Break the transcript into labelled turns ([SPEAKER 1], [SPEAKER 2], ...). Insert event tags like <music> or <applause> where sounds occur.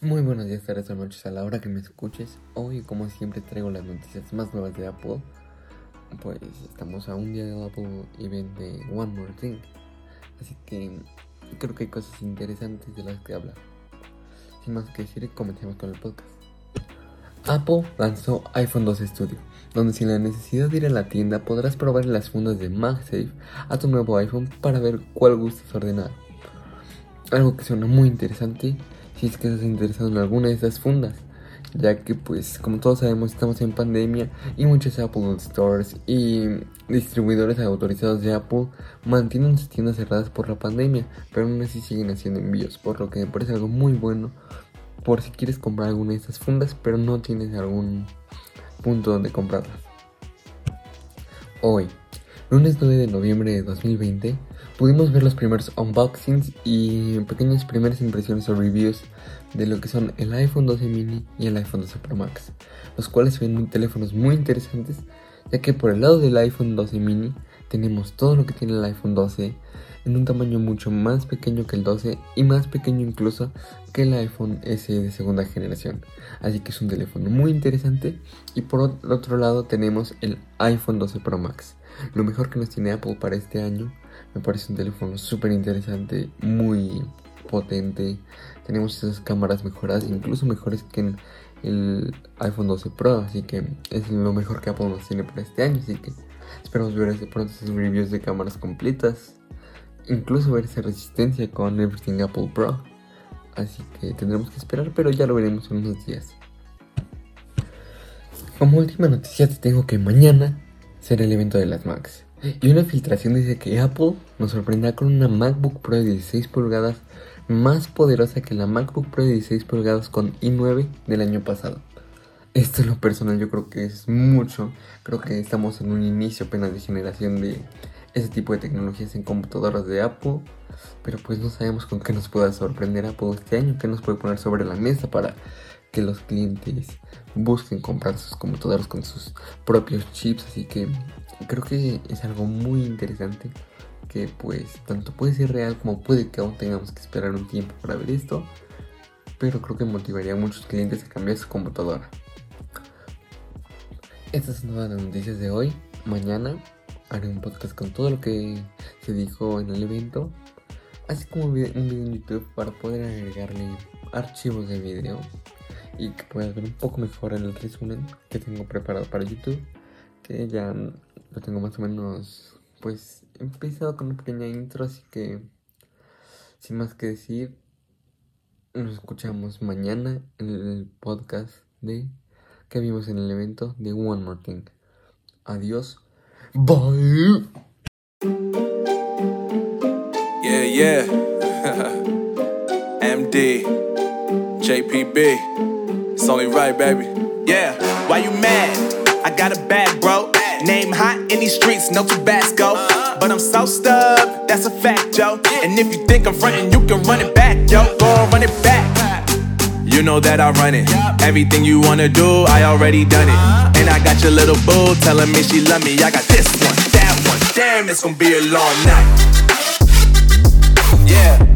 [SPEAKER 1] Muy buenos días, tardes o noches a la hora que me escuches. Hoy, como siempre, traigo las noticias más nuevas de Apple. Pues estamos a un día del Apple Event de One More Thing. Así que creo que hay cosas interesantes de las que hablar. Sin más que decir, comencemos con el podcast. Apple lanzó iPhone 12 Studio, donde sin la necesidad de ir a la tienda podrás probar las fundas de MagSafe a tu nuevo iPhone para ver cuál gustas ordenar. Algo que suena muy interesante si es que estás interesado en alguna de esas fundas, ya que pues como todos sabemos estamos en pandemia y muchos Apple Stores y distribuidores autorizados de Apple mantienen sus tiendas cerradas por la pandemia, pero aún así siguen haciendo envíos, por lo que me parece algo muy bueno por si quieres comprar alguna de esas fundas, pero no tienes algún punto donde comprarlas. Hoy, lunes 9 de noviembre de 2020, pudimos ver los primeros unboxings y pequeñas primeras impresiones o reviews de lo que son el iPhone 12 mini y el iPhone 12 Pro Max, los cuales ven teléfonos muy interesantes, ya que por el lado del iPhone 12 mini tenemos todo lo que tiene el iPhone 12 en un tamaño mucho más pequeño que el 12 y más pequeño incluso que el iPhone S de segunda generación. Así que es un teléfono muy interesante y por otro lado tenemos el iPhone 12 Pro Max. Lo mejor que nos tiene Apple para este año me parece un teléfono súper interesante, muy potente. Tenemos esas cámaras mejoradas, incluso mejores que en el iPhone 12 Pro. Así que es lo mejor que Apple nos tiene para este año. Así que esperamos ver pronto esos reviews de cámaras completas. Incluso ver esa resistencia con Everything Apple Pro. Así que tendremos que esperar, pero ya lo veremos en unos días. Como última noticia te tengo que mañana será el evento de las Macs. Y una filtración dice que Apple nos sorprenderá con una MacBook Pro de 16 pulgadas más poderosa que la MacBook Pro de 16 pulgadas con i9 del año pasado. Esto en lo personal yo creo que es mucho. Creo que estamos en un inicio apenas de generación de ese tipo de tecnologías en computadoras de Apple. Pero pues no sabemos con qué nos pueda sorprender Apple este año, qué nos puede poner sobre la mesa para que los clientes busquen comprar sus computadoras con sus propios chips. Así que creo que es algo muy interesante que pues tanto puede ser real como puede que aún tengamos que esperar un tiempo para ver esto. Pero creo que motivaría a muchos clientes a cambiar su computadora. Estas son todas las noticias de hoy. Mañana haré un podcast con todo lo que se dijo en el evento. Así como un video en YouTube para poder agregarle archivos de video y que puedas ver un poco mejor el resumen que tengo preparado para YouTube. Que ya lo tengo más o menos pues empezado con una pequeña intro, así que sin más que decir, nos escuchamos mañana en el podcast de que vimos en el evento de One More Thing. Adiós. Bye.
[SPEAKER 2] Yeah, yeah. <laughs> MD. JPB. It's only right, baby.
[SPEAKER 3] Yeah, why you mad? I got a bad bro. Name hot in these streets, no Tabasco. But I'm so stubbed, that's a fact, yo. And if you think I'm frontin', you can run it back, yo. Go on, run it back.
[SPEAKER 2] You know that I run it. Everything you wanna do, I already done it. And I got your little boo telling me she love me. I got this one, that one. Damn, it's gonna be a long night. Yeah.